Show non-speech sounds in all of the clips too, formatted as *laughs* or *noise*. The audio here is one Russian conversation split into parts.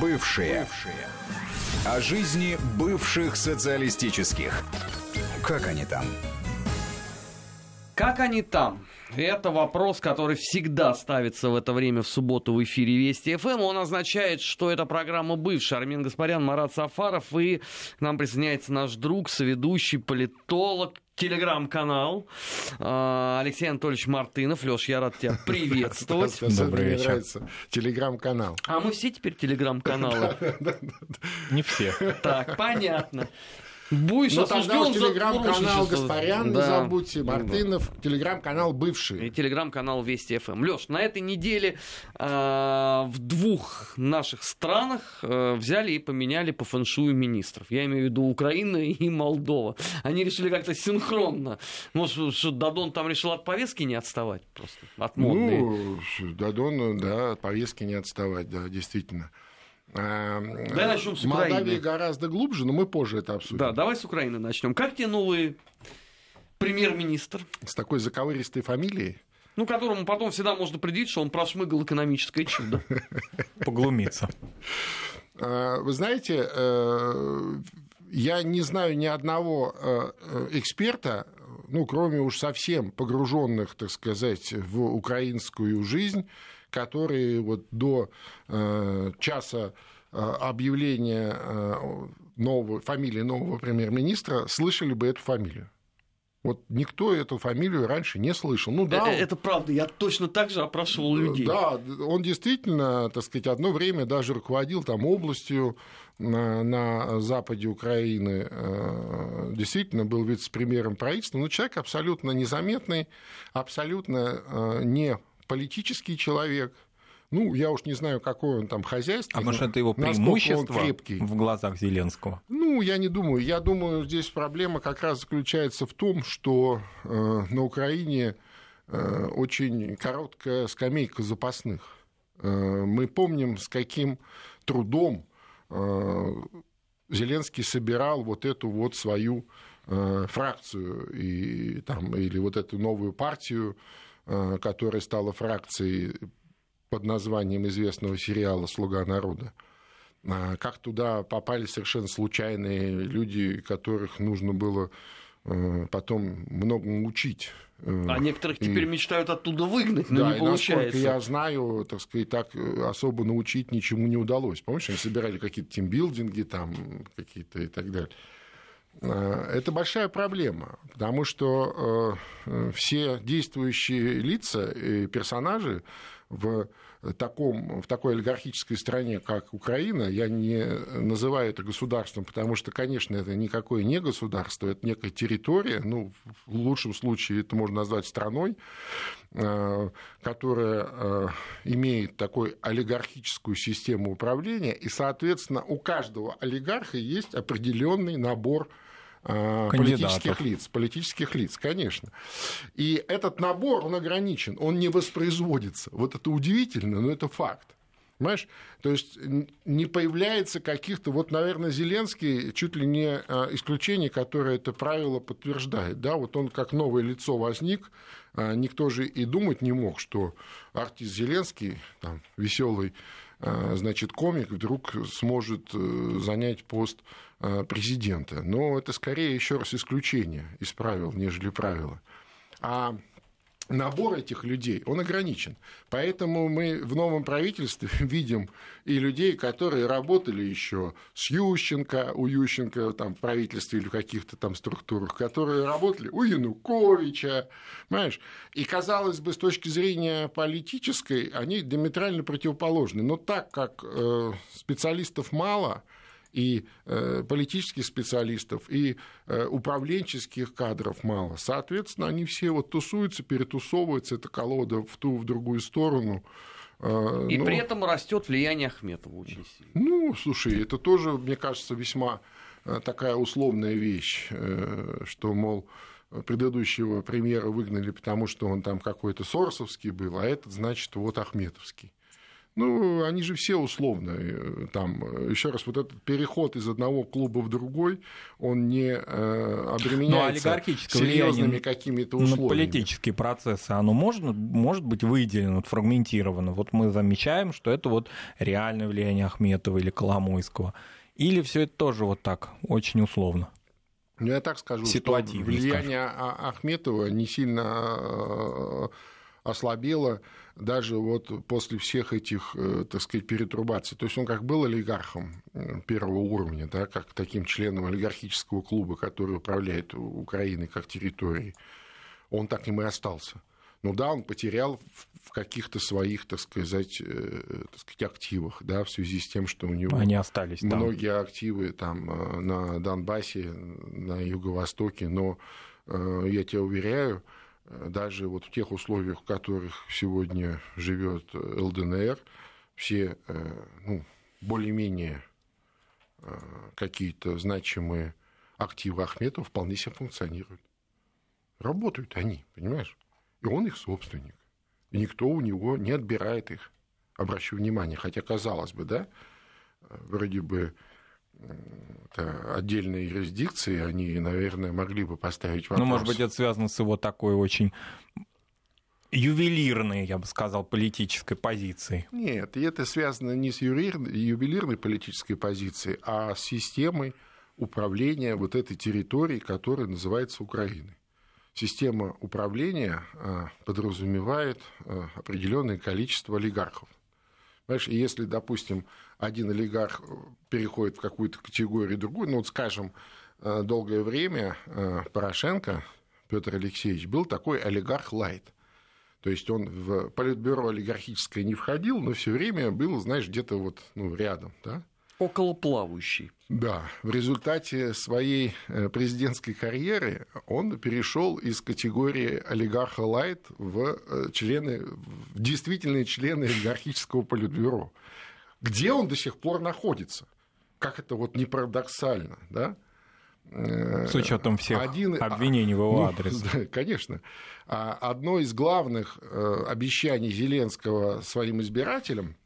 Бывшие. Бывшие. О жизни бывших социалистических. Как они там? Как они там? Это вопрос, который всегда ставится в это время в субботу в эфире Вести ФМ. Он означает, что это программа бывшая. Армин Гаспарян, Марат Сафаров. И к нам присоединяется наш друг, соведущий, политолог, телеграм-канал а, Алексей Анатольевич Мартынов. Леш, я рад тебя *laughs* приветствовать. Добрый вечер. нравится телеграм-канал. А мы все теперь телеграм-каналы? *laughs* Не все. Так, понятно. Будешь ну, тогда уж телеграм-канал Гаспарян, да. не забудьте, Мартынов, телеграм-канал бывший. И телеграм-канал Вести ФМ. Леш, на этой неделе э, в двух наших странах э, взяли и поменяли по фэншую министров. Я имею в виду Украина и Молдова. Они решили как-то синхронно. Может, что Дадон там решил от повестки не отставать просто, от модной. Ну, Дадон, да, от повестки не отставать, да, действительно. Эм, давай начнем с Украины. Молдавия гораздо глубже, но мы позже это обсудим. Да, давай с Украины начнем. Как тебе новый премьер-министр? С такой заковыристой фамилией? Ну, которому потом всегда можно предъявить, что он прошмыгал экономическое чудо. *laughs* Поглумиться. Э, вы знаете, э, я не знаю ни одного э, эксперта, ну, кроме уж совсем погруженных, так сказать, в украинскую жизнь, которые вот до э, часа э, объявления э, нового, фамилии нового премьер-министра слышали бы эту фамилию. Вот никто эту фамилию раньше не слышал. Ну, да, это, это правда, я точно так же опрашивал людей. Да, он действительно, так сказать, одно время даже руководил там областью на, на западе Украины, действительно был вице-премьером правительства, но человек абсолютно незаметный, абсолютно не политический человек, ну, я уж не знаю, какой он там хозяйство. А может, это его преимущество в глазах Зеленского? Ну, я не думаю. Я думаю, здесь проблема как раз заключается в том, что э, на Украине э, очень короткая скамейка запасных. Э, мы помним, с каким трудом э, Зеленский собирал вот эту вот свою э, фракцию и, там, или вот эту новую партию которая стала фракцией под названием известного сериала «Слуга народа». А как туда попали совершенно случайные люди, которых нужно было э, потом многому учить. Э, а некоторых и... теперь мечтают оттуда выгнать, но да, не получается. И я знаю, так сказать, так особо научить ничему не удалось. Помнишь, они собирали какие-то тимбилдинги там какие-то и так далее. Э, это большая проблема, потому что э, все действующие лица и персонажи в, таком, в такой олигархической стране, как Украина, я не называю это государством, потому что, конечно, это никакое не государство, это некая территория, ну, в лучшем случае это можно назвать страной, э, которая имеет такой олигархическую систему управления, и, соответственно, у каждого олигарха есть определенный набор Кандидатов. политических лиц, политических лиц, конечно. И этот набор, он ограничен, он не воспроизводится. Вот это удивительно, но это факт. Понимаешь? То есть не появляется каких-то... Вот, наверное, Зеленский чуть ли не а, исключение, которое это правило подтверждает. Да? Вот он как новое лицо возник, а, никто же и думать не мог, что артист Зеленский, там, веселый значит, комик вдруг сможет э, занять пост президента. Но это скорее еще раз исключение из правил, нежели правило. А набор этих людей, он ограничен. Поэтому мы в новом правительстве *laughs* видим и людей, которые работали еще с Ющенко, у Ющенко там, в правительстве или в каких-то там структурах, которые работали у Януковича, понимаешь? И, казалось бы, с точки зрения политической, они диаметрально противоположны. Но так как э, специалистов мало, и э, политических специалистов, и э, управленческих кадров мало. Соответственно, они все вот тусуются, перетусовываются, эта колода в ту, в другую сторону. Э, и Но... при этом растет влияние Ахметова очень сильно. Ну, слушай, это тоже, мне кажется, весьма такая условная вещь, что, мол, предыдущего премьера выгнали, потому что он там какой-то Соросовский был, а этот, значит, вот Ахметовский. Ну, они же все условные. Там, еще раз, вот этот переход из одного клуба в другой, он не э, обременяется серьезными какими-то условиями. Политические процессы оно можно, может быть выделено, фрагментировано. Вот мы замечаем, что это вот реальное влияние Ахметова или Коломойского. Или все это тоже вот так, очень условно? Ну, я так скажу, что влияние скажу. Ахметова не сильно э, ослабело даже вот после всех этих, э, так сказать, перетрубаций. То есть он как был олигархом первого уровня, да, как таким членом олигархического клуба, который управляет Украиной как территорией, он так им и остался. Ну да, он потерял в каких-то своих, так сказать, э, так сказать, активах, да, в связи с тем, что у него Они остались там. многие активы там э, на Донбассе, на Юго-Востоке, но я тебя уверяю, даже вот в тех условиях, в которых сегодня живет ЛДНР, все ну, более-менее какие-то значимые активы Ахметова вполне себе функционируют. Работают они, понимаешь? И он их собственник. И никто у него не отбирает их. Обращу внимание, хотя казалось бы, да, вроде бы отдельные юрисдикции, они, наверное, могли бы поставить вопрос. Ну, может быть, это связано с его такой очень ювелирной, я бы сказал, политической позицией. Нет, и это связано не с ювелирной политической позицией, а с системой управления вот этой территорией, которая называется Украиной система управления а, подразумевает а, определенное количество олигархов. Понимаешь, если, допустим, один олигарх переходит в какую-то категорию другую, ну вот скажем, а, долгое время Порошенко, Петр Алексеевич, был такой олигарх лайт. То есть он в политбюро олигархическое не входил, но все время был, знаешь, где-то вот ну, рядом. Да? околоплавающий. Да, в результате своей э, президентской карьеры он перешел из категории олигарха лайт в э, члены, в действительные члены олигархического политбюро, где он до сих пор находится. Как это вот не парадоксально, да? Э, С учетом всех Один... обвинений в его *laughs* ну, адрес. Да, конечно. А одно из главных обещаний Зеленского своим избирателям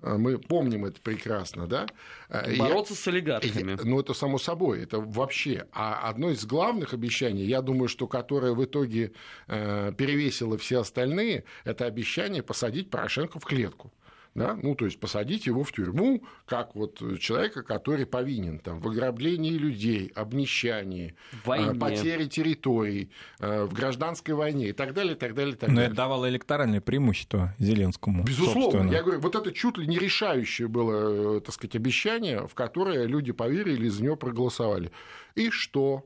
а, мы помним это прекрасно, да? Бороться я, с олигархами. Ну, это само собой, это вообще. А одно из главных обещаний, я думаю, что которое в итоге э, перевесило все остальные, это обещание посадить Порошенко в клетку да? ну, то есть посадить его в тюрьму, как вот человека, который повинен там, в ограблении людей, обнищании, Войне. потере территорий, э, в гражданской войне и так далее, и так далее, и так Но далее. это давало электоральное преимущество Зеленскому. Безусловно. Собственно. Я говорю, вот это чуть ли не решающее было, э, так сказать, обещание, в которое люди поверили и за него проголосовали. И что?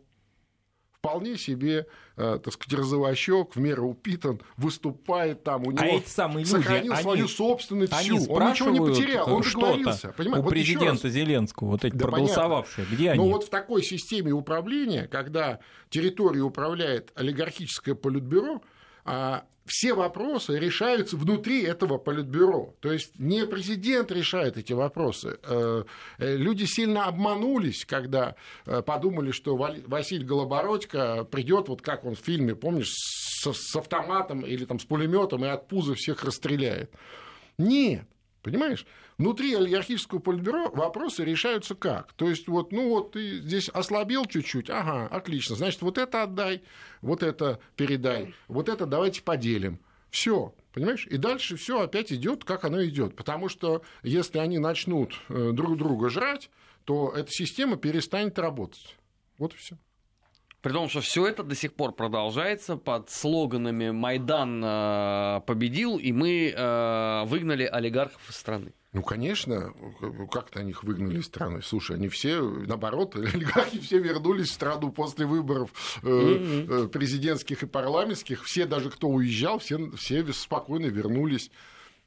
вполне себе, э, так сказать, розовощек, в меру упитан, выступает там, у а него а эти самые люди, сохранил они, свою собственность всю. Он ничего не потерял, он договорился. Понимаешь? У вот президента Зеленского, вот эти да проголосовавшие, понятно. где они? Но вот в такой системе управления, когда территорией управляет олигархическое политбюро, а все вопросы решаются внутри этого политбюро. То есть не президент решает эти вопросы. Э, э, люди сильно обманулись, когда э, подумали, что Василий Голобородько придет, вот как он в фильме, помнишь, с автоматом или там с пулеметом и от пуза всех расстреляет. Нет. Понимаешь? Внутри олигархического политбюро вопросы решаются как? То есть, вот, ну вот ты здесь ослабел чуть-чуть, ага, отлично, значит, вот это отдай, вот это передай, вот это давайте поделим. Все, понимаешь? И дальше все опять идет, как оно идет. Потому что если они начнут э, друг друга жрать, то эта система перестанет работать. Вот и все. При том, что все это до сих пор продолжается под слоганами «Майдан э, победил, и мы э, выгнали олигархов из страны». Ну, конечно, как-то они их выгнали из страны. Слушай, они все, наоборот, *laughs* олигархи все вернулись в страну после выборов mm-hmm. президентских и парламентских. Все, даже кто уезжал, все, все спокойно вернулись.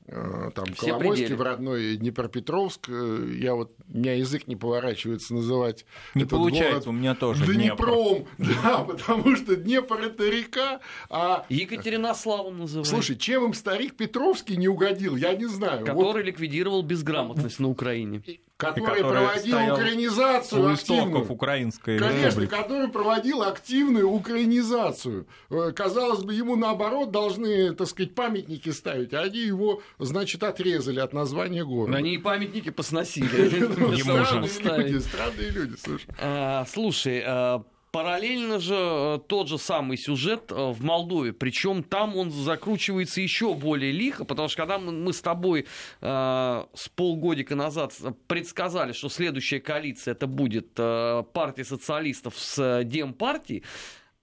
Э, там Все Коломойский пределы. в родной Днепропетровск. Э, я вот, у меня язык не поворачивается называть Не этот получается, город у меня тоже Днепром, Днепр. *laughs* да, потому что Днепр – это река, а... Екатеринославом называют. Слушай, чем им старик Петровский не угодил, я не знаю. Который вот... ликвидировал безграмотность на Украине. Который проводил украинизацию у активную. украинской Конечно, республики. который проводил активную украинизацию. Э, Казалось бы, ему наоборот должны, так сказать, памятники ставить, а они его, значит, отрезали от названия города. Они и памятники посносили. *laughs* Странные люди, странные люди, слушай. А, Слушай, а, параллельно же э, тот же самый сюжет э, в Молдове, причем там он закручивается еще более лихо, потому что когда мы с тобой э, с полгодика назад предсказали, что следующая коалиция это будет э, партия социалистов с э, Демпартией,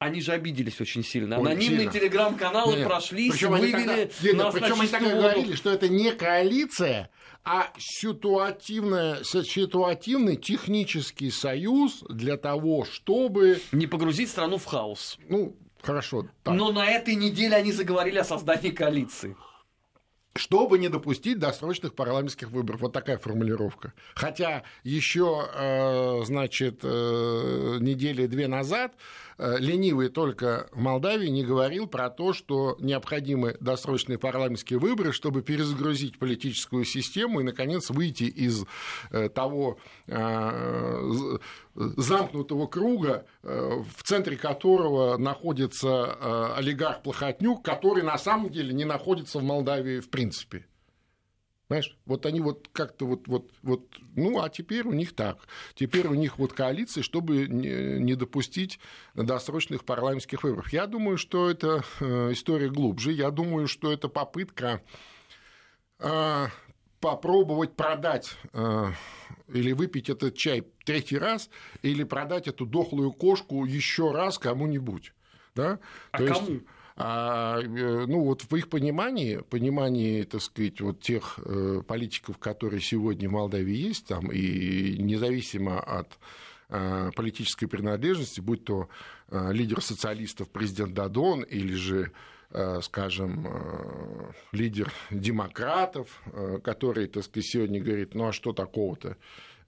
они же обиделись очень сильно. Ой, Анонимные телеграм-каналы они вывели тогда- нас причем они тогда говорили, что это не коалиция, а ситуативная, ситуативный технический союз для того, чтобы, Не погрузить страну в хаос. ну, хорошо, так, Но на этой неделе они заговорили о создании коалиции. Чтобы не допустить досрочных парламентских выборов. Вот такая формулировка. Хотя еще, э, значит, э, недели две назад э, ленивый только в Молдавии не говорил про то, что необходимы досрочные парламентские выборы, чтобы перезагрузить политическую систему и, наконец, выйти из того замкнутого круга, э, в центре которого находится э, олигарх Плохотнюк, который на самом деле не находится в Молдавии в принципе. Знаешь, вот они вот как-то вот, вот, вот, ну, а теперь у них так. Теперь у них вот коалиция, чтобы не допустить досрочных парламентских выборов. Я думаю, что это э, история глубже. Я думаю, что это попытка э, попробовать продать э, или выпить этот чай третий раз, или продать эту дохлую кошку еще раз кому-нибудь. Да? А То есть- кому? а, э, ну, вот в их понимании, понимании, так сказать, вот тех э, политиков, которые сегодня в Молдавии есть, там, и независимо от э, политической принадлежности, будь то лидер социалистов президент Дадон или же скажем, э, лидер демократов, э, который, так сказать, сегодня говорит, ну а что такого-то?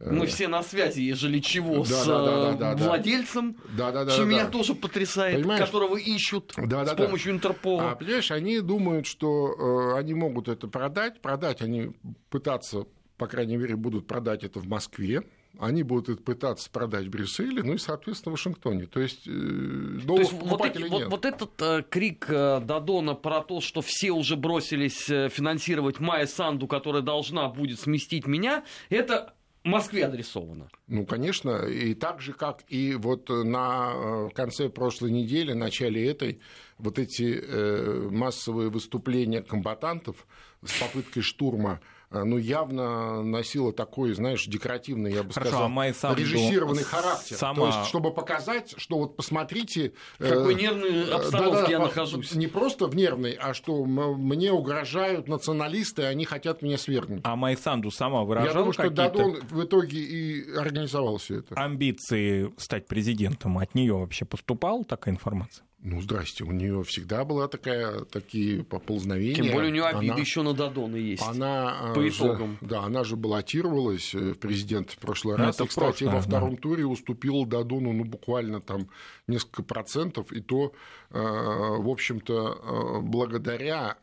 Э, Мы все на связи, ежели чего, Да, с да, да, э, да, да. владельцем, Да, да, да, что да, меня да. тоже потрясает, Понимаешь? которого ищут Да, с да, да. помощью Интерпола. А, понимаешь, они думают, что э, они могут это продать. Продать они пытаться, по крайней мере, будут продать это в Москве. Они будут пытаться продать в Брюсселе, ну и, соответственно, в Вашингтоне. То есть, э, То есть вот, эти- вот- вот этот э, крик э, Дадона про то, что все уже бросились э, финансировать Майя Санду, которая должна будет сместить меня, это Москве адресовано. Ну, конечно, и так же, как и вот на э, конце прошлой недели, начале этой, вот эти э, массовые выступления комбатантов с попыткой штурма, ну, явно носило такой, знаешь, декоративный, я бы Хорошо, сказал, а Майя Санду режиссированный характер. сама- То есть, чтобы показать, что вот посмотрите... В какой э, нервной э, обстановке да-да-да, я по- нахожусь. Не просто в нервной, а что мне угрожают националисты, они хотят меня свергнуть. А Майсанду сама Я выражала думаю, что какие-то Дадон в итоге и организовал все это. амбиции стать президентом? От нее вообще поступала такая информация? Ну, здрасте, у нее всегда была такая, такие поползновения. Тем более у нее обиды Она- еще на Дадона есть. Она по э, итогам. Же, да, она же баллотировалась э, в президент в прошлый Ну, раз. это и, кстати, прошлое, во да. втором туре уступила Дадону, ну, буквально там несколько процентов, и то, э, в общем-то, э, благодаря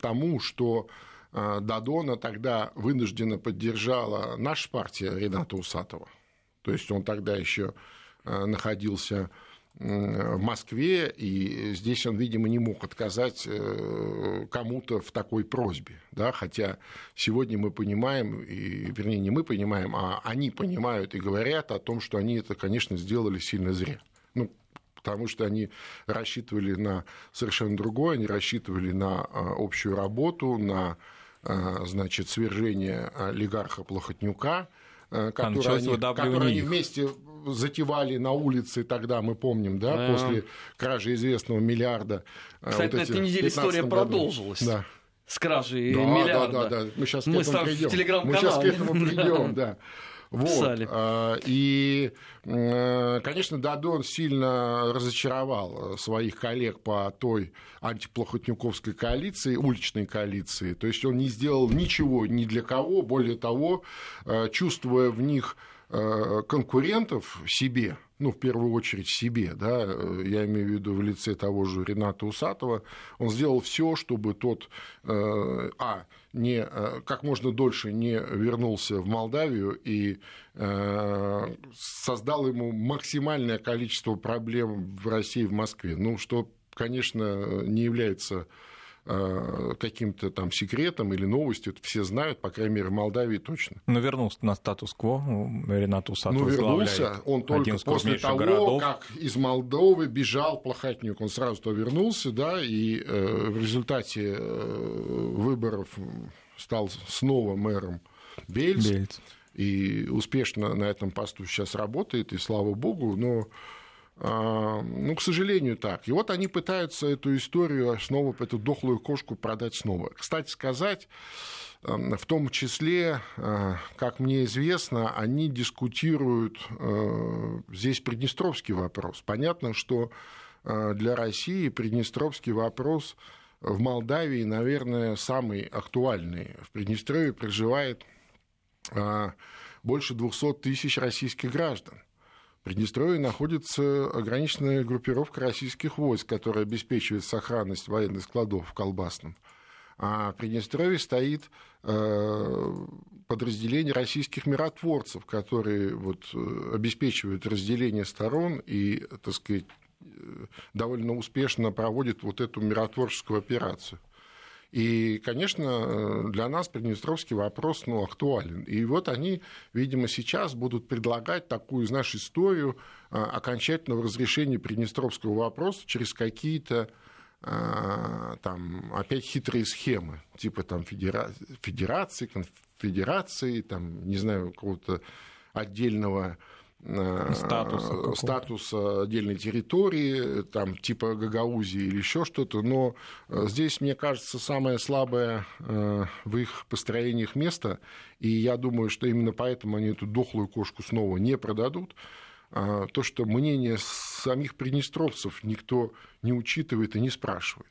тому, что Дадона тогда вынужденно поддержала наша партия Рената Усатова. То есть он тогда еще находился в Москве, и здесь он, видимо, не мог отказать э, кому-то в такой просьбе. Да? Хотя сегодня мы понимаем, и, вернее, не мы понимаем, а они понимают и говорят о том, что они это, конечно, сделали сильно зря. Ну, потому что они рассчитывали на совершенно другое, они рассчитывали на а, общую работу, на а, значит, свержение олигарха Плохотнюка, а, который началось они, который они вместе затевали на улице тогда, мы помним, да, Да. после кражи известного миллиарда. а, Кстати, вот на эти этой неделе 15 история году. продолжилась. Да. С кражей Да, миллиарда. Да, да, да. Мы сейчас Мы к этому *laughs* придем. телеграм-канале. Мы сейчас к этому придем, Да. Вот. Писали. а, И, э, конечно, Дадон сильно разочаровал своих коллег по той антиплохотнюковской коалиции, уличной коалиции. То есть он не сделал ничего ни для кого, более того, э, чувствуя в них э, конкурентов себе, ну, в первую очередь себе, да, э, я имею в виду в лице того же Рената Усатова, он сделал все, чтобы тот, э, а, не, э, как можно дольше не вернулся в Молдавию и э, создал ему максимальное количество проблем в России, в Москве. Ну, что, конечно, не является Э, каким-то там секретом или новостью, это все знают, по крайней мере, в Молдавии точно. Но вернулся на статус-кво, Ренат Усатов Ну, вернулся, он только после того, городов. как из Молдовы бежал Плохотнюк, он сразу то вернулся, да, и э, в результате э, выборов стал снова мэром Бельц, Бельц, и успешно на этом посту сейчас работает, и слава богу, но ну, к сожалению, так. И вот они пытаются эту историю снова, эту дохлую кошку продать снова. Кстати сказать, эм, в том числе, э, как мне известно, они дискутируют э, здесь Приднестровский вопрос. Понятно, что э, для России Приднестровский вопрос в Молдавии, наверное, самый актуальный. В Приднестровье проживает больше 200 тысяч российских граждан. Приднестровье находится ограниченная группировка российских войск, которая обеспечивает сохранность военных складов в Колбасном. А в Приднестровье стоит э, подразделение российских миротворцев, которые вот, э, обеспечивают разделение сторон и, так сказать, э, довольно успешно проводят вот эту миротворческую операцию. И, конечно, для нас Приднестровский вопрос ну, актуален. И вот они, видимо, сейчас будут предлагать такую, знаешь, историю а, окончательного разрешения Приднестровского вопроса через какие-то а, там опять хитрые схемы, типа там федера... федерации, конфедерации, там, не знаю, какого-то отдельного Э, статуса, статуса отдельной территории, там, типа Гагаузии или еще что-то, но э, здесь, мне кажется, самое слабое э, в их построениях место, и я думаю, что именно поэтому они эту дохлую кошку снова не продадут, а, то, что мнение самих приднестровцев никто не учитывает и не спрашивает.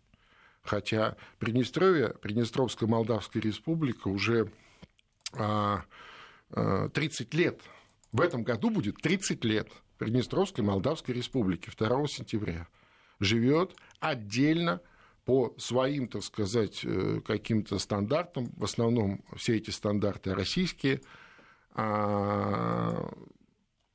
Хотя Приднестровье, Приднестровская Молдавская Республика уже 30 а, лет в этом году будет 30 лет Приднестровской Молдавской Республики 2 сентября. Живет отдельно по своим, так сказать, э, каким-то стандартам, в основном все эти стандарты российские, а,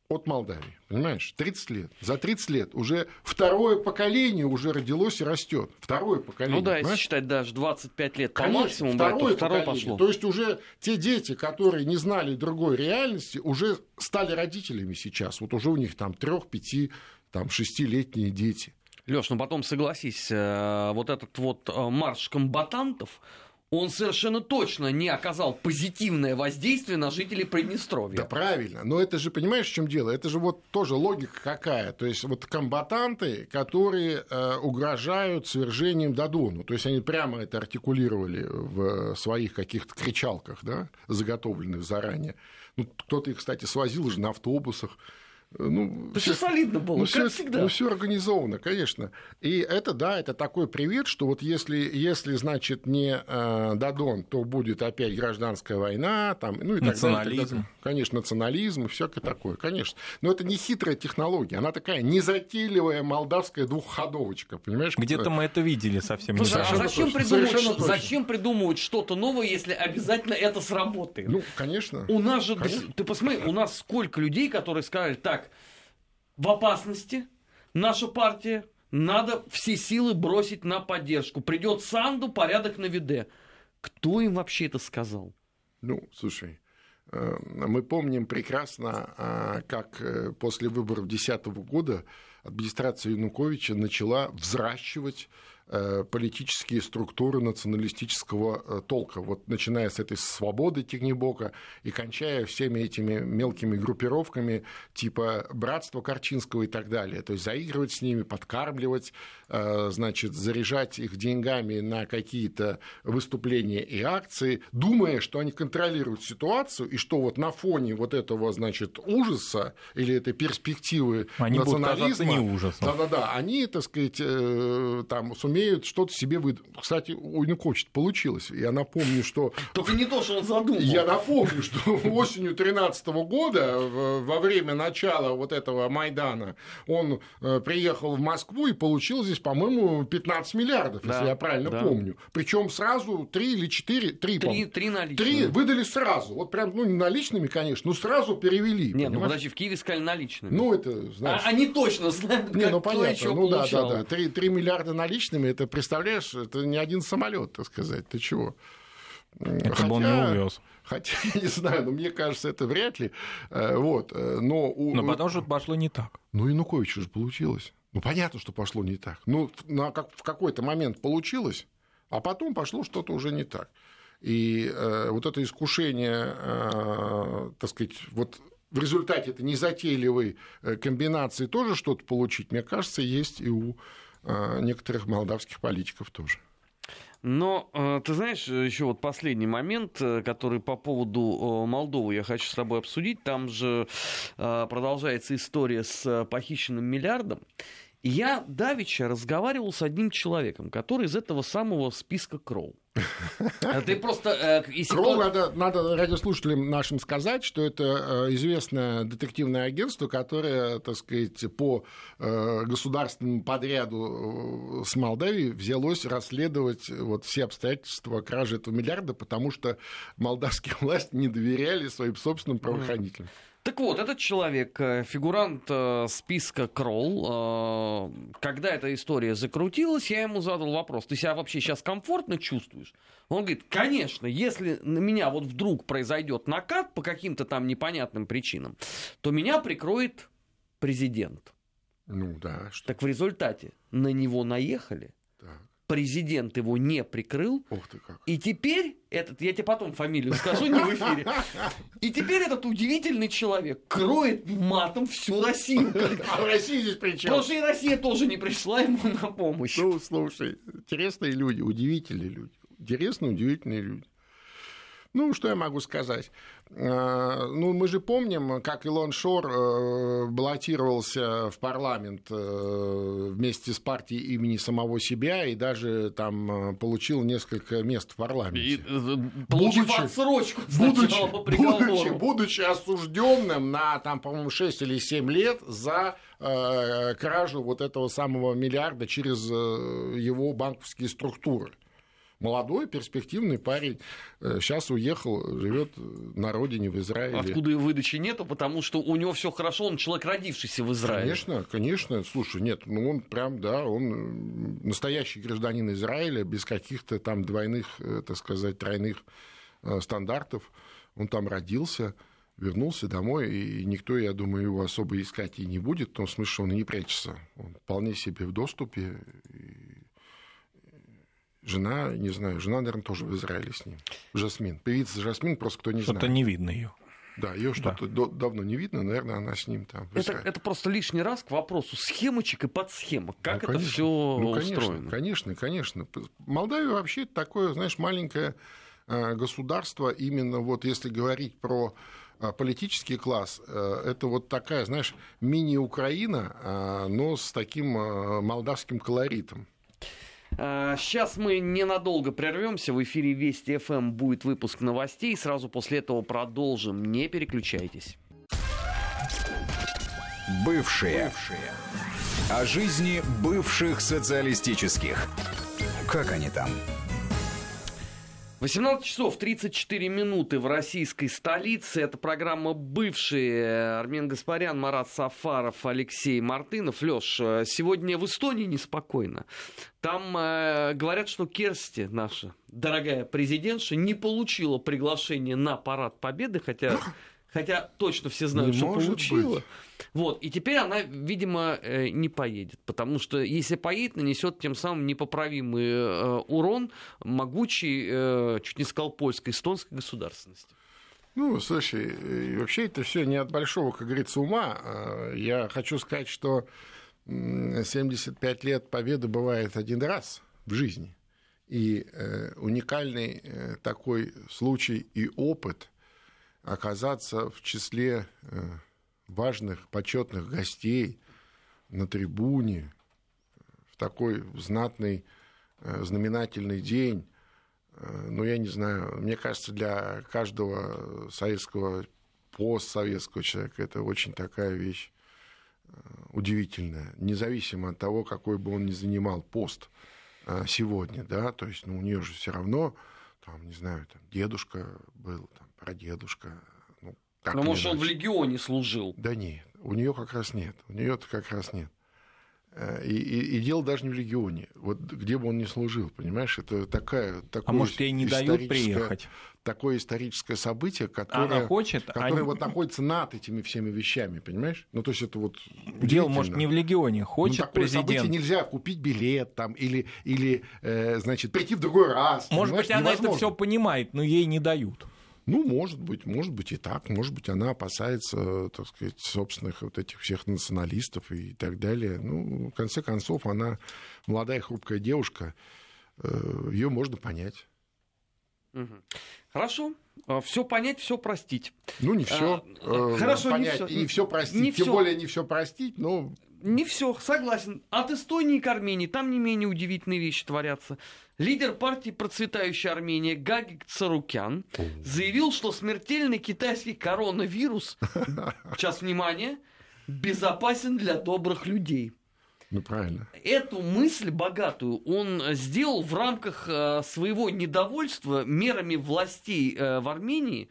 от Молдавии. Понимаешь? 30 лет. За 30 лет уже второе поколение уже родилось и растет. Второе поколение. Ну да, понимаешь? если считать даже 25 лет по Конечно, максимуму, второе, то второе пошло. То есть уже те дети, которые не знали другой реальности, уже стали родителями сейчас. Вот уже у них там трех, пяти, там шестилетние дети. Леш, ну потом согласись, э, вот этот вот э, марш комбатантов, он совершенно точно не оказал позитивное воздействие на жителей Приднестровья. Да правильно, но это же, понимаешь, в чем дело? Это же вот тоже логика какая. То есть вот комбатанты, которые э, угрожают свержением Дадону, то есть они прямо это артикулировали в своих каких-то кричалках, да, заготовленных заранее. Ну, кто-то их, кстати, свозил же на автобусах, ну, да все солидно было, ну, как все, всегда. Ну, все организовано, конечно. И это, да, это такой привет, что вот если, если значит, не э, Дадон, то будет опять гражданская война, там, ну и так национализм. далее. Конечно, национализм и всякое такое, конечно. Но это не хитрая технология, она такая незатейливая молдавская двухходовочка, понимаешь? Где-то мы это видели совсем не а зачем придумывать, зачем придумывать что-то новое, если обязательно это сработает? Ну, конечно. У нас же, конечно. ты посмотри, у нас сколько людей, которые сказали, так, так, в опасности наша партия, надо все силы бросить на поддержку. Придет Санду, порядок на виде. Кто им вообще это сказал? Ну, слушай, э, мы помним прекрасно, а, как э, после выборов 2010 года администрация Януковича начала взращивать политические структуры националистического э, толка, вот начиная с этой свободы Тигнебока и кончая всеми этими мелкими группировками типа братства Корчинского и так далее. То есть заигрывать с ними, подкармливать, э, значит, заряжать их деньгами на какие-то выступления и акции, думая, что они контролируют ситуацию и что вот на фоне вот этого, значит, ужаса или этой перспективы они национализма... Будут не ужасом. Да-да-да, они, так сказать, там сумеют умеют что-то себе выдать. Кстати, у Януковича получилось. Я напомню, что... *laughs* Только не то, что он задумал. Я напомню, что *laughs* осенью 2013 года, во время начала вот этого Майдана, он э, приехал в Москву и получил здесь, по-моему, 15 миллиардов, да, если я правильно да. помню. Причем сразу 3 или 4, 3, три, три наличные. Три выдали сразу. Вот прям, ну, не наличными, конечно, но сразу перевели. Нет, ну подожди, в Киеве сказали наличными. Ну, это, знаешь... А, они точно знают, Не, ну, понятно. Ну, да, да, да. 3, 3 миллиарда наличными, это, представляешь, это не один самолет, так сказать. Ты чего? Это хотя, бы он не увез. Хотя, я *laughs* не знаю, но мне кажется, это вряд ли. Э, вот, э, но, у, но потому что пошло не так. Ну, Януковичу же получилось. Ну, понятно, что пошло не так. Ну, на, как, в какой-то момент получилось, а потом пошло что-то уже не так. И э, вот это искушение, э, так сказать, вот в результате этой незатейливой э, комбинации тоже что-то получить, мне кажется, есть и у некоторых молдавских политиков тоже. Но э, ты знаешь, еще вот последний момент, который по поводу Молдовы я хочу с тобой обсудить. Там же продолжается история с похищенным миллиардом. Я давеча разговаривал с одним человеком, который из этого самого списка Кроу. *laughs* Ты просто... Э, Кроу надо, надо радиослушателям нашим сказать, что это э, известное детективное агентство, которое, так сказать, по э, государственному подряду с Молдавией взялось расследовать вот все обстоятельства кражи этого миллиарда, потому что молдавские *laughs* власти не доверяли своим собственным правоохранителям. Так вот, этот человек, э, фигурант э, списка Кролл, э, когда эта история закрутилась, я ему задал вопрос, ты себя вообще сейчас комфортно чувствуешь? Он говорит, конечно, если на меня вот вдруг произойдет накат по каким-то там непонятным причинам, то меня прикроет президент. Ну да. Что? Так в результате на него наехали, президент его не прикрыл. Ух ты как. И теперь этот, я тебе потом фамилию скажу, не в эфире. И теперь этот удивительный человек кроет матом всю Россию. А Россия здесь при чем? Потому что и Россия тоже не пришла ему на помощь. Ну, слушай, интересные люди, удивительные люди. Интересные, удивительные люди. Ну, что я могу сказать? Э, ну, мы же помним, как Илон Шор э, баллотировался в парламент э, вместе с партией имени самого себя и даже там получил несколько мест в парламенте. И, получив будучи, отсрочку будучи, будучи, будучи осужденным на, там, по-моему, 6 или 7 лет за кражу вот этого самого миллиарда через его банковские структуры молодой, перспективный парень. Сейчас э, уехал, живет на родине в Израиле. Откуда и выдачи нету, потому что у него все хорошо, он человек, родившийся в Израиле. Конечно, конечно. Слушай, нет, ну он прям, да, он настоящий гражданин Израиля, без каких-то там двойных, э, так сказать, тройных э, стандартов. Он там родился вернулся домой, и никто, я думаю, его особо искать и не будет, в том смысле, что он и не прячется. Он вполне себе в доступе, Жена, не знаю, жена, наверное, тоже в Израиле с ним. Жасмин. Певица Жасмин, просто кто не что знает. Что-то не видно ее. Да, ее что-то да. давно не видно, наверное, она с ним там. Это, это просто лишний раз к вопросу схемочек и подсхемок. Как ну, это все ну, устроено? Конечно, конечно. Молдавия вообще такое, знаешь, маленькое э, государство, именно вот если говорить про э, политический класс, э, это вот такая, знаешь, мини-Украина, но с таким молдавским колоритом. Сейчас а, мы ненадолго прервемся. В эфире Вести ФМ будет выпуск новостей. Сразу после этого продолжим. Не переключайтесь. Бывшие. Бывшие. О жизни бывших социалистических. Как они там? 18 часов 34 минуты в российской столице. Это программа «Бывшие». Армен Гаспарян, Марат Сафаров, Алексей Мартынов. Лёш, сегодня в Эстонии неспокойно. Там э, говорят, что Керсти, наша дорогая президентша, не получила приглашение на Парад Победы, хотя Хотя точно все знают, не что получила. Быть. Вот, и теперь она, видимо, э, не поедет, потому что если поедет, нанесет тем самым непоправимый э, урон могучей, э, чуть не сказал, польской, эстонской государственности. Ну, слушай, вообще это все не от большого, как говорится, ума. А, я хочу сказать, что 75 лет победы бывает один раз в жизни. И уникальный такой случай и опыт – оказаться в числе важных, почетных гостей на трибуне в такой знатной э, знаменательный день. Ну, я не знаю, мне кажется, для каждого советского, постсоветского человека это очень такая вещь э, удивительная, независимо от того, какой бы он ни занимал пост сегодня, да, то есть, ну, у нее же все равно, там, не знаю, там, дедушка был, там, прадедушка, так Но, может, он в легионе служил? Да нет, у нее как раз нет, у нее как раз нет. Э, и, и, и дело даже не в регионе, вот где бы он ни служил, понимаешь, это такая, такое а может, ей не дают приехать? Такое историческое событие, которое, Она хочет, которое а... вот находится над этими всеми вещами, понимаешь? Ну, то есть это вот Дело, может, не в легионе, хочет ну, такое президент. событие нельзя купить билет там или, или э, значит, прийти в другой раз. Может быть, она невозможно. это все понимает, но ей не дают. Ну, может быть, может быть и так. Может быть, она опасается, так сказать, собственных вот этих всех националистов и так далее. Ну, в конце концов, она молодая хрупкая девушка. Э, Ее можно понять. Хорошо. А, все понять, все простить. Ну, не все. А, хорошо, понять, не все. И все простить. Не Тем всё. более не все простить, но не все, согласен. От Эстонии к Армении там не менее удивительные вещи творятся. Лидер партии «Процветающая Армения» Гагик Царукян заявил, что смертельный китайский коронавирус, *laughs* сейчас внимание, безопасен для добрых людей. Ну, правильно. Эту мысль богатую он сделал в рамках э, своего недовольства мерами властей э, в Армении,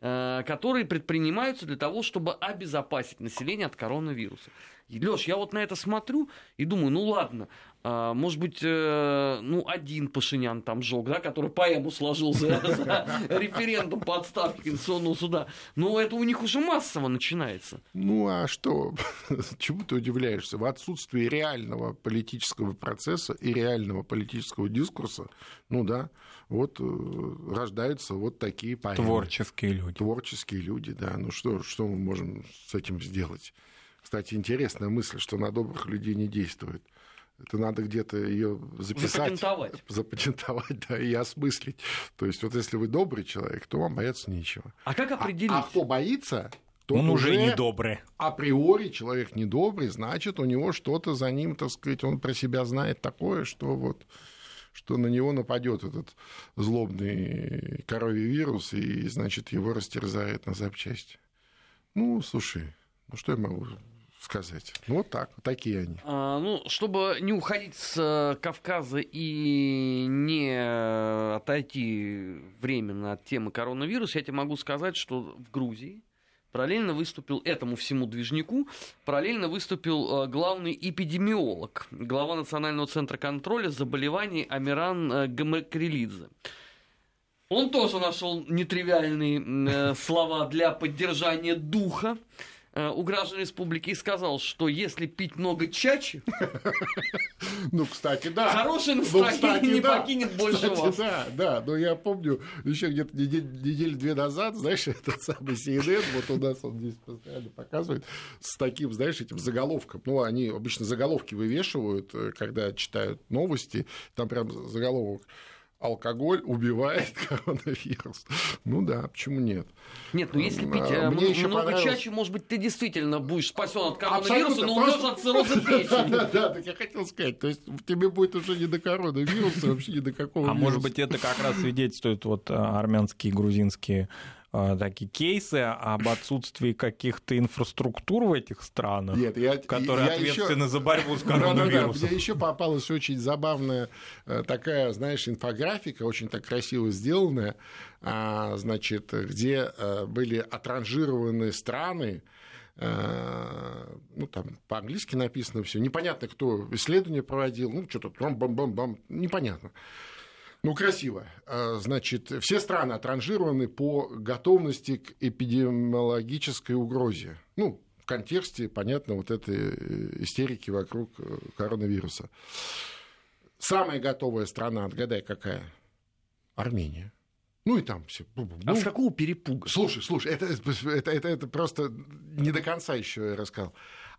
которые предпринимаются для того, чтобы обезопасить население от коронавируса. Леш, я вот на это смотрю и думаю, ну ладно, а, может быть, э, ну, один Пашинян там жег, да, который поэму сложил за, *laughs* за референдум по отставке Конституционного суда. Но это у них уже массово начинается. Ну, а что? *laughs* Чему ты удивляешься? В отсутствии реального политического процесса и реального политического дискурса, ну да, вот э, рождаются вот такие поэмы. Творческие люди. Творческие люди, да. Ну что, что мы можем с этим сделать? Кстати, интересная мысль, что на добрых людей не действует. Это надо где-то ее записать, запатентовать. запатентовать, да, и осмыслить. То есть, вот если вы добрый человек, то вам бояться нечего. А как определить? А, а кто боится, то он уже недобрый. Априори человек недобрый, значит, у него что-то за ним, так сказать, он про себя знает такое, что вот что на него нападет этот злобный коровий вирус, и, значит, его растерзает на запчасти. Ну, слушай, ну что я могу сказать. Ну, вот так, такие они. А, ну, чтобы не уходить с э, Кавказа и не отойти временно от темы коронавируса, я тебе могу сказать, что в Грузии параллельно выступил этому всему движнику, параллельно выступил э, главный эпидемиолог, глава Национального центра контроля заболеваний Амиран э, Гамакрилидзе. Он тоже нашел нетривиальные слова для поддержания духа Э, у граждан республики и сказал, что если пить много чачи, *laughs* ну, кстати, да. Хорошее ну, настроение не покинет больше вас. Да, да, но я помню еще где-то недели две назад, знаешь, *laughs* этот самый CNN, вот у нас он здесь постоянно показывает, с таким, знаешь, этим заголовком. Ну, они обычно заголовки вывешивают, э, когда читают новости, там прям заголовок алкоголь убивает *laughs* коронавирус. Ну да, почему нет? Нет, ну если пить а, Мне еще много понравилось... чаще, может быть, ты действительно будешь спасен от коронавируса, но умрешь от цирроза *laughs* печени. Да, да, так я хотел сказать. То есть тебе будет уже не до коронавируса, вообще не до какого А может быть, это как раз свидетельствует вот а, армянские, грузинские такие кейсы об отсутствии каких-то инфраструктур в этих странах, Нет, я, которые я ответственны еще... за борьбу с коронавирусом. Да, да, Мне еще попалась очень забавная э, такая, знаешь, инфографика, очень так красиво сделанная, а, значит, где э, были отранжированы страны, э, ну, там по-английски написано все, непонятно, кто исследование проводил, ну, что-то бам-бам-бам, непонятно. Ну, красиво. А, значит, все страны отранжированы по готовности к эпидемиологической угрозе. Ну, в контексте, понятно, вот этой э, истерики вокруг э, коронавируса. Самая готовая страна, отгадай, какая? Армения. Ну и там все. А с какого перепуга? Слушай, слушай, это, это, это, это просто не до конца еще я рассказал.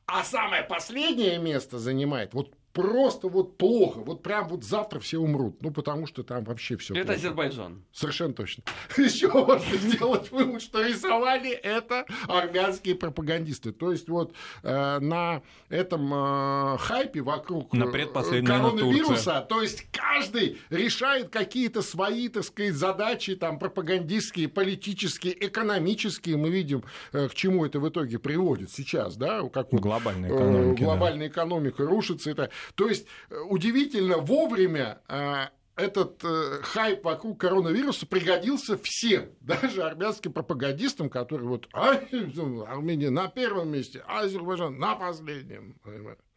А самое последнее место занимает, вот просто вот плохо, вот прям вот завтра все умрут, ну потому что там вообще все. Это плохо. Азербайджан. Совершенно точно. *laughs* Еще можно сделать вывод, что рисовали это армянские пропагандисты. То есть вот э, на этом э, хайпе вокруг на э, коронавируса, то есть каждый решает какие-то свои, так сказать, задачи там пропагандистские, политические, экономические. Мы видим, э, к чему это в итоге приводит сейчас, да, как вот, глобальная экономика, э, глобальная да. экономика рушится. Это то есть э, удивительно вовремя э, этот э, хайп вокруг коронавируса пригодился всем, *laughs* даже армянским пропагандистам, которые вот *laughs* Армения на первом месте, Азербайджан на последнем.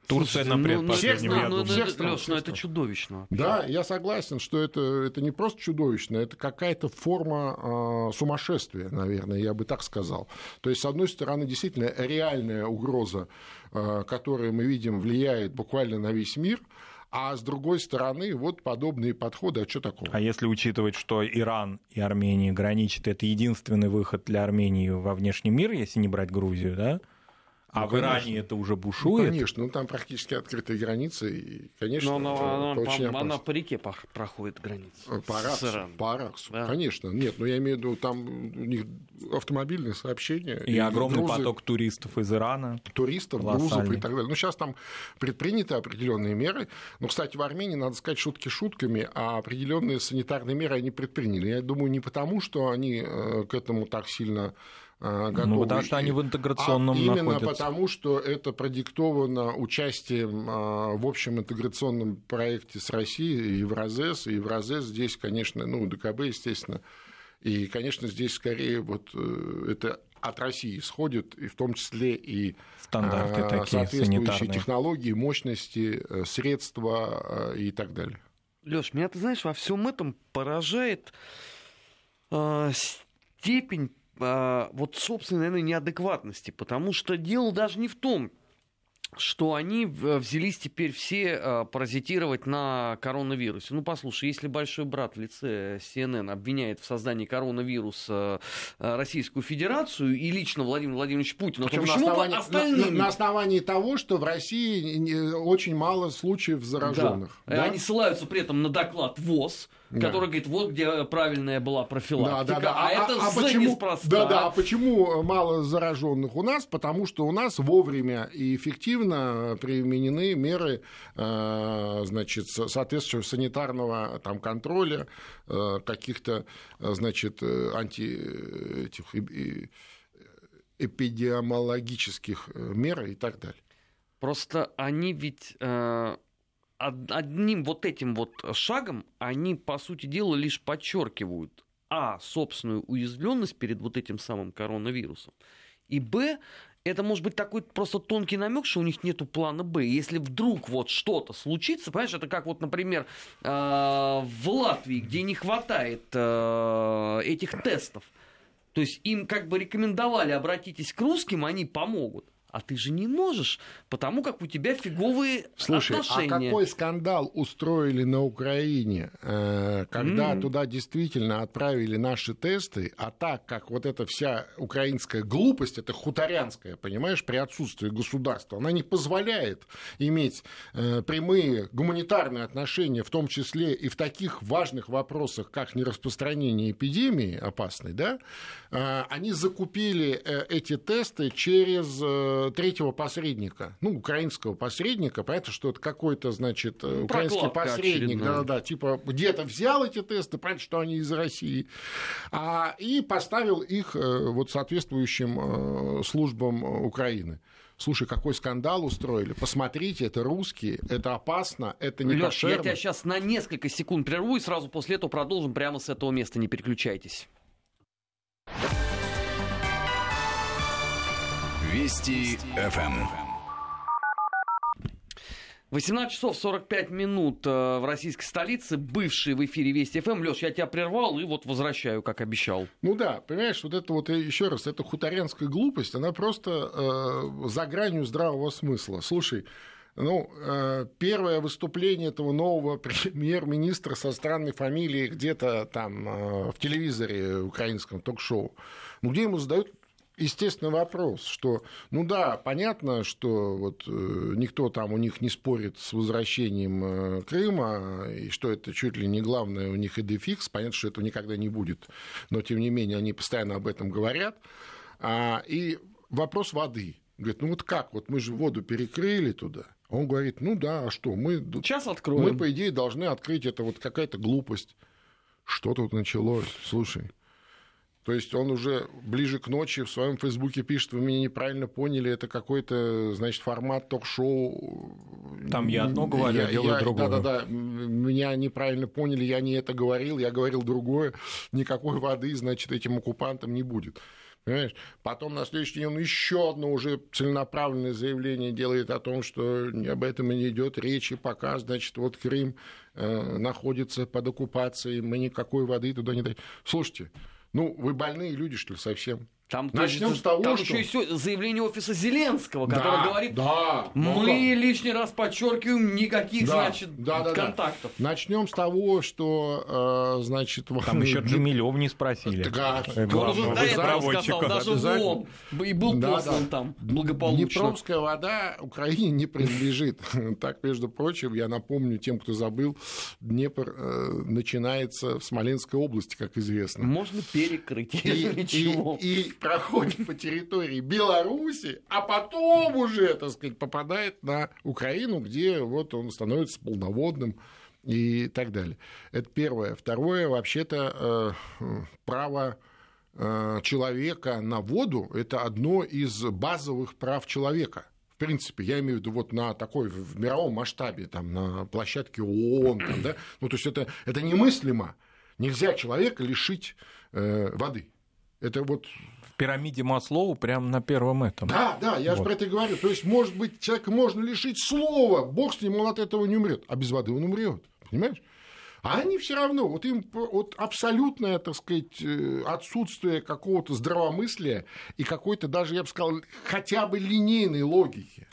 Турция на предпоследнем, ну, ну, ну, ну, ну, это чудовищно. Да, я согласен, что это, это не просто чудовищно, это какая-то форма э, сумасшествия, наверное, я бы так сказал. То есть, с одной стороны, действительно реальная угроза, э, которую мы видим, влияет буквально на весь мир, а с другой стороны, вот подобные подходы, а что такого? А если учитывать, что Иран и Армения граничат, это единственный выход для Армении во внешний мир, если не брать Грузию, да? А ну, в Иране это уже бушует? Ну, конечно, ну там практически открытые границы, и, конечно, Но она, она, очень по, она по реке проходит границу. Э, по Араксу, по Араксу, да. конечно. Нет, но я имею в виду, там у них автомобильные сообщения. И, и огромный грузы, поток туристов из Ирана. Туристов, грузов и так далее. Ну, сейчас там предприняты определенные меры. Но, кстати, в Армении, надо сказать, шутки шутками, а определенные санитарные меры они предприняли. Я думаю, не потому, что они э, к этому так сильно готовы. Ну, потому что они в интеграционном а именно находятся. потому, что это продиктовано участием а, в общем интеграционном проекте с Россией, Евразес. И Евразес здесь, конечно, ну, ДКБ, естественно. И, конечно, здесь скорее вот э, это от России исходит, и в том числе и Стандарты а, такие, соответствующие санитарные. технологии, мощности, э, средства и так далее. Леш, меня, ты знаешь, во всем этом поражает э, степень а, вот собственной, наверное, неадекватности, потому что дело даже не в том, что они взялись теперь все а, паразитировать на коронавирусе. Ну, послушай, если большой брат в лице CNN обвиняет в создании коронавируса а, Российскую Федерацию и лично Владимир Владимирович Путин, то почему на основании, остальными... на, на основании того, что в России очень мало случаев зараженных. Да. Да? Они ссылаются при этом на доклад ВОЗ, да. который говорит, вот где правильная была профилактика, да, да, да. а, а это а, за почему, неспроста. Да, да, а почему мало зараженных у нас? Потому что у нас вовремя и эффективно применены меры э, значит, соответствующего санитарного там, контроля, э, каких-то значит, анти этих, эпидемиологических мер и так далее. Просто они ведь одним вот этим вот шагом они, по сути дела, лишь подчеркивают, а, собственную уязвленность перед вот этим самым коронавирусом, и, б, это может быть такой просто тонкий намек, что у них нету плана Б. Если вдруг вот что-то случится, понимаешь, это как вот, например, э, в Латвии, где не хватает э, этих тестов. То есть им как бы рекомендовали, обратитесь к русским, они помогут а ты же не можешь, потому как у тебя фиговые Слушай, отношения. а какой скандал устроили на Украине, э, когда mm-hmm. туда действительно отправили наши тесты, а так как вот эта вся украинская глупость, это хуторянская, понимаешь, при отсутствии государства, она не позволяет иметь э, прямые гуманитарные отношения, в том числе и в таких важных вопросах, как нераспространение эпидемии опасной, да, э, они закупили эти тесты через третьего посредника, ну, украинского посредника, понятно, что это какой-то, значит, ну, украинский посредник, да-да-да, типа где-то взял эти тесты, понятно, что они из России, а, и поставил их э, вот соответствующим э, службам Украины. Слушай, какой скандал устроили. Посмотрите, это русские, это опасно, это не Лёш, я тебя сейчас на несколько секунд прерву и сразу после этого продолжим прямо с этого места. Не переключайтесь. Вести ФМ. 18 часов 45 минут э, в российской столице, бывший в эфире Вести ФМ. Леш, я тебя прервал и вот возвращаю, как обещал. Ну да, понимаешь, вот это вот, еще раз, эта хуторянская глупость, она просто э, за гранью здравого смысла. Слушай, ну, э, первое выступление этого нового *laughs* премьер-министра со странной фамилией где-то там э, в телевизоре украинском ток-шоу, ну, где ему задают естественный вопрос, что, ну да, понятно, что вот э, никто там у них не спорит с возвращением э, Крыма, и что это чуть ли не главное у них и дефикс, понятно, что этого никогда не будет, но тем не менее они постоянно об этом говорят. А, и вопрос воды. Говорит, ну вот как, вот мы же воду перекрыли туда. Он говорит, ну да, а что, мы, Сейчас откроем. мы по идее должны открыть, это вот какая-то глупость. Что тут началось? Слушай, то есть он уже ближе к ночи в своем фейсбуке пишет, вы меня неправильно поняли, это какой-то, значит, формат ток-шоу. Там я одно говорю, я, а делаю я, другое. Да-да-да, меня неправильно поняли, я не это говорил, я говорил другое. Никакой воды, значит, этим оккупантам не будет. Понимаешь? Потом на следующий день он еще одно уже целенаправленное заявление делает о том, что об этом и не идет речи, пока, значит, вот Крым э, находится под оккупацией, мы никакой воды туда не даем. Слушайте, ну, вы больные люди, что ли, совсем? Там, Начнем тоже- с того, там что- еще и заявление офиса Зеленского, который Да, говорит, да, мы как? лишний раз подчеркиваем никаких, Да, значит, да, да, да. контактов. Начнем с того, что, э, значит, Там еще *laughs* Джемилев не спросили. А, Он главного разработчика. сказал, даже в ООН. И был Да, послан да. там благополучно. Днепровская вода Украине не принадлежит. *laughs* Так, между прочим, я напомню тем, кто забыл, Днепр э, начинается в Смоленской области, как известно. Можно перекрыть, *laughs* И, если ничего. и- и проходит по территории Беларуси, а потом уже, так сказать, попадает на Украину, где вот он становится полноводным и так далее. Это первое. Второе, вообще-то, э, право э, человека на воду – это одно из базовых прав человека. В принципе, я имею в виду вот на такой в мировом масштабе, там, на площадке ООН, там, да? ну, то есть это, это немыслимо. Нельзя человека лишить э, воды. Это вот пирамиде Маслоу прямо на первом этом. да, да, я же Вот. про это говорю. То есть, может быть, человека можно лишить слова, бог с ним, он от этого не умрет, а без воды он умрет, понимаешь? А они все равно, вот им вот абсолютное, так сказать, э, отсутствие какого-то здравомыслия и какой-то даже, я бы сказал, хотя бы линейной логики.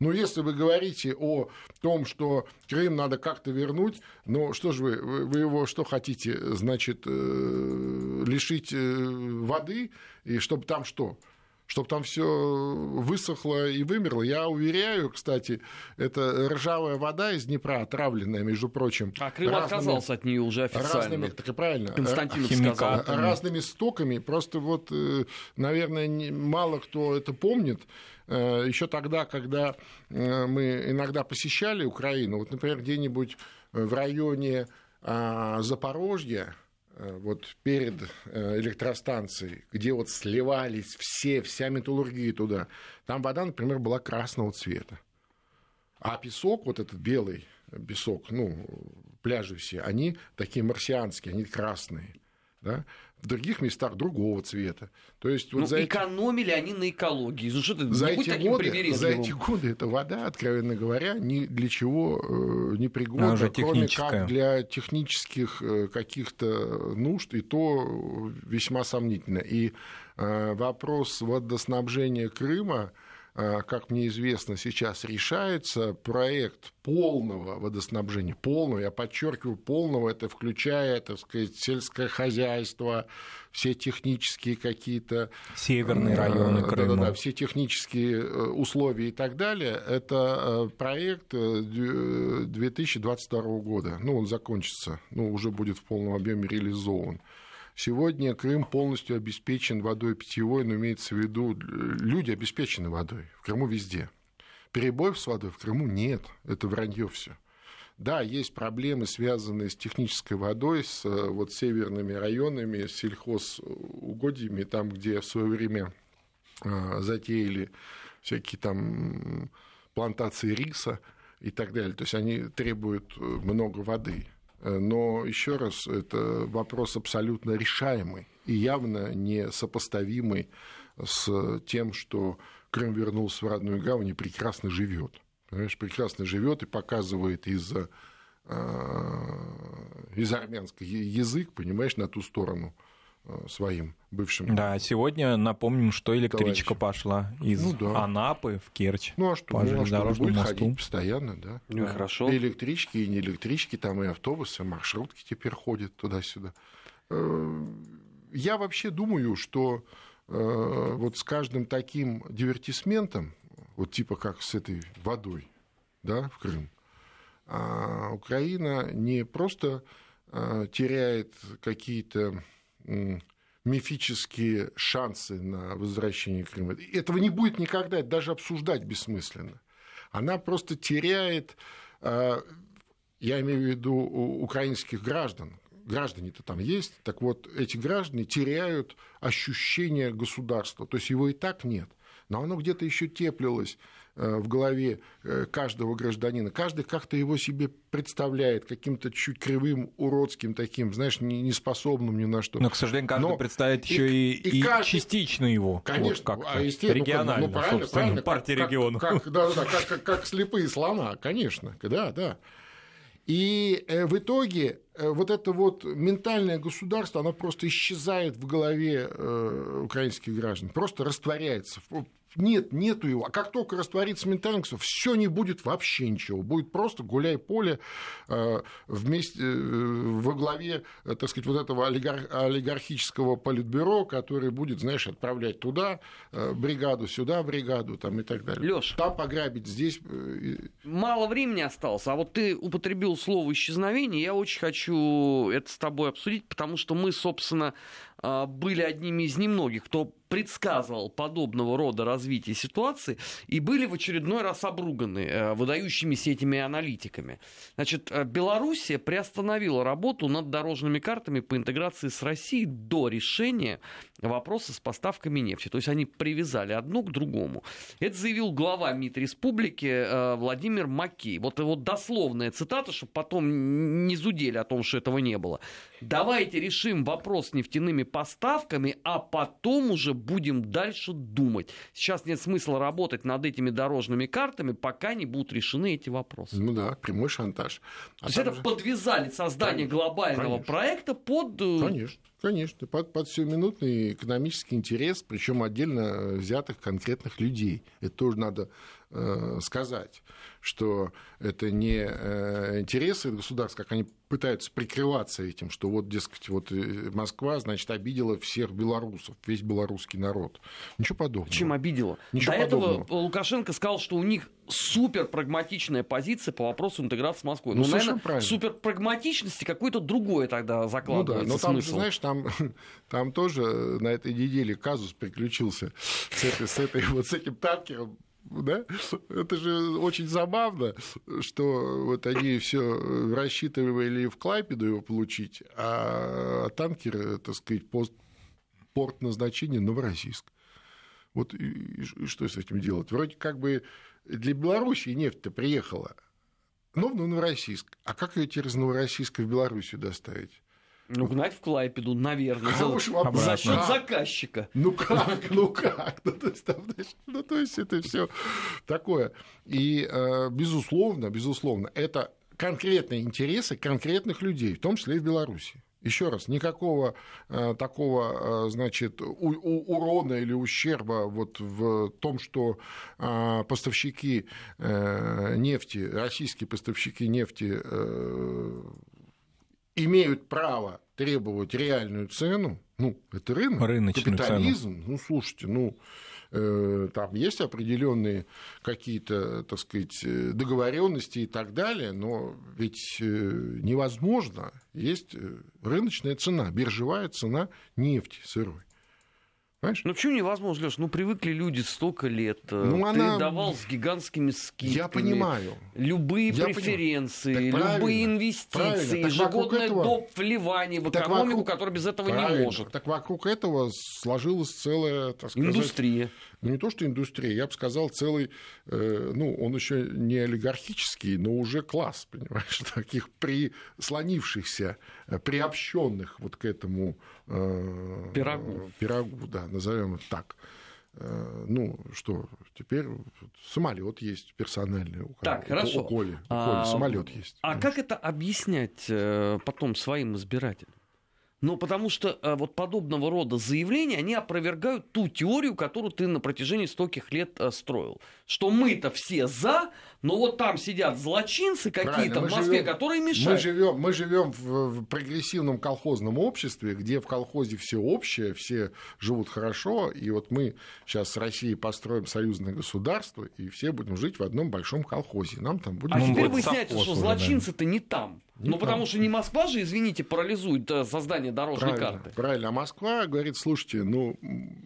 Но если вы говорите о том, что Крым надо как-то вернуть, ну что же вы, вы его что хотите, значит, э, лишить э, воды, и чтобы там что? Чтобы там все высохло и вымерло. Я уверяю, кстати, это ржавая вода из Днепра, отравленная, между прочим. А Крым разными- отказался от нее уже официально. Разными, так и правильно. Константинов сказал. Разными стоками. Просто вот, э, наверное, мало кто это помнит. Еще тогда, когда э, мы иногда посещали Украину, вот, например, где-нибудь в районе а, Запорожья, э, вот перед э, электростанцией, где вот сливались все, вся металлургия туда, там вода, например, была красного цвета. А песок, вот этот белый песок, ну, пляжи все, они такие марсианские, они красные. Да? В других местах другого цвета. То есть вот Ну, за эти, экономили они на экологии. Ну, что ты, за эти годы, за эти годы эта вода, откровенно говоря, ни для чего э, не пригодна, уже кроме техническая. как для технических э, каких-то нужд, и то весьма сомнительно. И э, вопрос водоснабжения Крыма, как мне известно, сейчас решается. Проект полного водоснабжения, полного, я подчеркиваю, полного, это включая, так сказать, сельское хозяйство, все технические какие-то Северные Э, районы Крыма. Да-да-да, все технические э, условия и так далее. Это э, проект э, дю- 2022 года. Ну, он закончится, ну, уже будет в полном объеме реализован. Сегодня Крым полностью обеспечен водой питьевой, но имеется в виду, э, люди обеспечены водой. В Крыму везде. Перебоев с водой в Крыму нет. Это вранье все. Да, есть проблемы, связанные с технической водой, с э, вот, северными районами, с сельхозугодьями, там, где в свое время э, затеяли всякие там плантации риса и так далее. То есть они требуют много воды. Э, Но еще раз, это вопрос абсолютно решаемый и явно не сопоставимый с тем, что Крым вернулся в родную гавань и прекрасно живет. Понимаешь, прекрасно живет и показывает из, э, из армянского язык, понимаешь, на ту сторону э, своим бывшим. Да, сегодня напомним, что электричка Товарищи. пошла из Ну да. Анапы в Керчь. Ну а что, По ну, а что, будет мосту. ходить постоянно, да. Ну и Да. хорошо. И электрички, и не электрички, там и автобусы, и маршрутки теперь ходят туда-сюда. Э, Я вообще думаю, что вот с каждым таким дивертисментом, вот типа как с этой водой, да, в Крым, а Украина не просто теряет какие-то мифические шансы на возвращение Крыма. Этого не будет никогда, это даже обсуждать бессмысленно. Она просто теряет, я имею в виду украинских граждан, граждане-то там есть, так вот эти граждане теряют ощущение государства, то есть его и так нет, но оно где-то еще теплилось в голове э, каждого гражданина. Каждый как-то его себе представляет каким-то чуть кривым, уродским таким, знаешь, неспособным ни на что. Но, к сожалению, каждый Но представляет еще и, и, и каждый... частично его. Конечно, вот а регионально, ну, правильно, правильно, партия как, регионов. Как, да, да, как, как, как слепые слона, конечно, да, да. И э, в итоге вот это вот ментальное государство, оно просто исчезает в голове украинских граждан, просто растворяется. Нет, нету его. А как только растворится ментальность, все не будет вообще ничего. Будет просто гуляй поле э, вместе э, во главе, э, так сказать, вот этого олигар, олигархического политбюро, который будет, знаешь, отправлять туда бригаду, сюда бригаду там, и так далее. Лёш, там пограбить, здесь... Мало времени осталось, а вот ты употребил слово исчезновение, я очень хочу это с тобой обсудить, потому что мы, собственно, были одними из немногих, кто предсказывал подобного рода развитие ситуации и были в очередной раз обруганы э, выдающимися этими аналитиками. Значит, э, Белоруссия приостановила работу над дорожными картами по интеграции с Россией до решения вопроса с поставками нефти. То есть они привязали одно к другому. Это заявил глава МИД Республики э, Владимир Макей. Вот его дословная цитата, чтобы потом не зудели о том, что этого не было. Давайте решим вопрос с нефтяными поставками, а потом уже будем дальше думать. Сейчас нет смысла работать над этими дорожными картами, пока не будут решены эти вопросы. Ну да, прямой шантаж. А То есть это же... подвязали создание конечно, глобального конечно. проекта под... Э, конечно. Конечно, под, под сиюминутный экономический интерес, причем отдельно взятых конкретных людей. Это тоже надо э, сказать, что это не э, интересы государств, как они пытаются прикрываться этим, что вот, дескать, вот э, Москва, значит, обидела всех белорусов, весь белорусский народ. Ничего подобного. Чем обидела? Ничего До подобного. этого Лукашенко сказал, что у них супер прагматичная позиция по вопросу интеграции с Москвой. Ну, ну наверное, супер прагматичности какой-то другое тогда закладывается Ну да, но там, смысл. знаешь, там, *laughs* там тоже на этой неделе казус приключился с, этой, с, этой, вот с этим танкером да? Это же очень забавно, что вот они все рассчитывали в Клайпеду его получить, а танкер, так сказать, пост, порт назначения Новороссийск. Вот и, и что с этим делать? Вроде как бы для Белоруссии нефть-то приехала, но в Новороссийск. А как ее через Новороссийска в Белоруссию доставить? Ну, гнать в Клайпеду, наверное, за, за счет заказчика. Ну как, ну как? Ну, то есть, там, ну, то есть это все такое. И, э, безусловно, безусловно, это конкретные интересы конкретных людей, в том числе и в Беларуси. Еще раз, никакого э, такого, э, значит, у, у, урона или ущерба вот в том, что э, поставщики э, нефти, российские поставщики нефти э, имеют право требовать реальную цену, ну, это рынок, Рыночную капитализм, цену. ну, слушайте, ну, э, там есть определенные какие-то, так сказать, договоренности и так далее, но ведь э, невозможно, есть э, рыночная цена, биржевая цена нефти сырой. Понимаешь? Ну почему невозможно, Леш? Ну привыкли люди столько лет. Э, ну, Ты она... давал с гигантскими скидками. Я понимаю. Любые Я преференции, любые инвестиции, ежегодное этого... доп. вливание в экономику, вокруг... которая без этого правильно. не может. Так вокруг этого сложилась целая, так сказать... Индустрия ну не то что индустрия, я бы сказал целый, э, ну он еще не олигархический, но уже класс, понимаешь, *laughs* таких прислонившихся, э, приобщенных вот к этому э, пирогу, пирогу да, назовем это так. Ну что, теперь самолет есть персональный у, так, у, хорошо. у Коли. У Коли а, самолет есть. А конечно. как это объяснять потом своим избирателям? Ну, потому что э, вот подобного рода заявления, они опровергают ту теорию, которую ты на протяжении стольких лет э, строил. Что мы-то все за, но вот там сидят злочинцы какие-то в Москве, живем, которые мешают. Мы живем, мы живем в, в прогрессивном колхозном обществе, где в колхозе все общее, все живут хорошо, и вот мы сейчас с Россией построим союзное государство, и все будем жить в одном большом колхозе. Нам там будет... А Ну, теперь выясняется, что злочинцы-то не там. Ну, потому что не Москва же, извините, парализует э, создание дорожной Правильно, карты. правильно. А Москва говорит, слушайте, ну,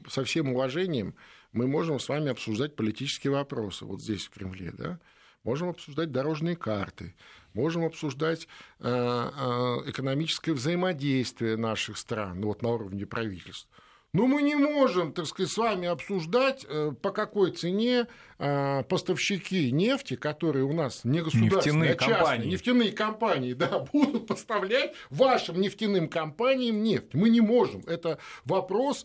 со всем уважением, мы можем с вами обсуждать политические вопросы вот здесь, в Кремле, да? Можем обсуждать дорожные карты, можем обсуждать э, э, экономическое взаимодействие наших стран, ну, вот на уровне правительств. Но мы не можем, так сказать, с вами обсуждать, э, по какой цене э, поставщики нефти, которые у нас не государственные, Нефтяные а частные, компании. нефтяные компании, да, *laughs* будут поставлять вашим нефтяным компаниям нефть. Мы не можем. Это вопрос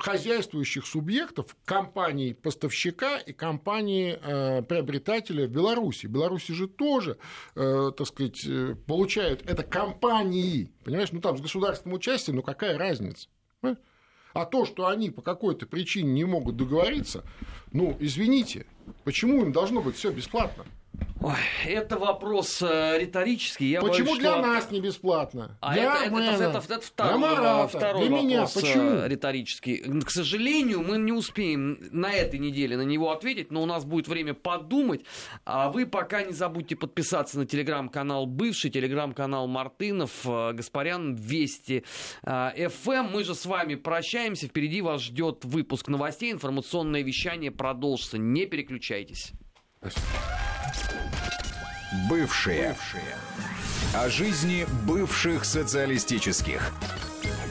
хозяйствующих субъектов, компании поставщика и компании э, приобретателя в Беларуси. Беларуси же тоже, э, так сказать, получают это компании, понимаешь, ну там с государственным участием, ну какая разница? Понимаешь? А то, что они по какой-то причине не могут договориться, ну, извините, почему им должно быть все бесплатно? Ой, это вопрос э, риторический. Я почему боюсь, для что... нас не бесплатно? А для это, это, мэна, это, это, это для второй, Марата, второй для вопрос э, Почему? риторический. К сожалению, мы не успеем на этой неделе на него ответить, но у нас будет время подумать. А вы пока не забудьте подписаться на телеграм-канал Бывший, телеграм-канал Мартынов, э, Гаспарян, Вести, э, ФМ. Мы же с вами прощаемся. Впереди вас ждет выпуск новостей. Информационное вещание продолжится. Не переключайтесь. Бывшие. О жизни бывших социалистических.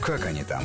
Как они там?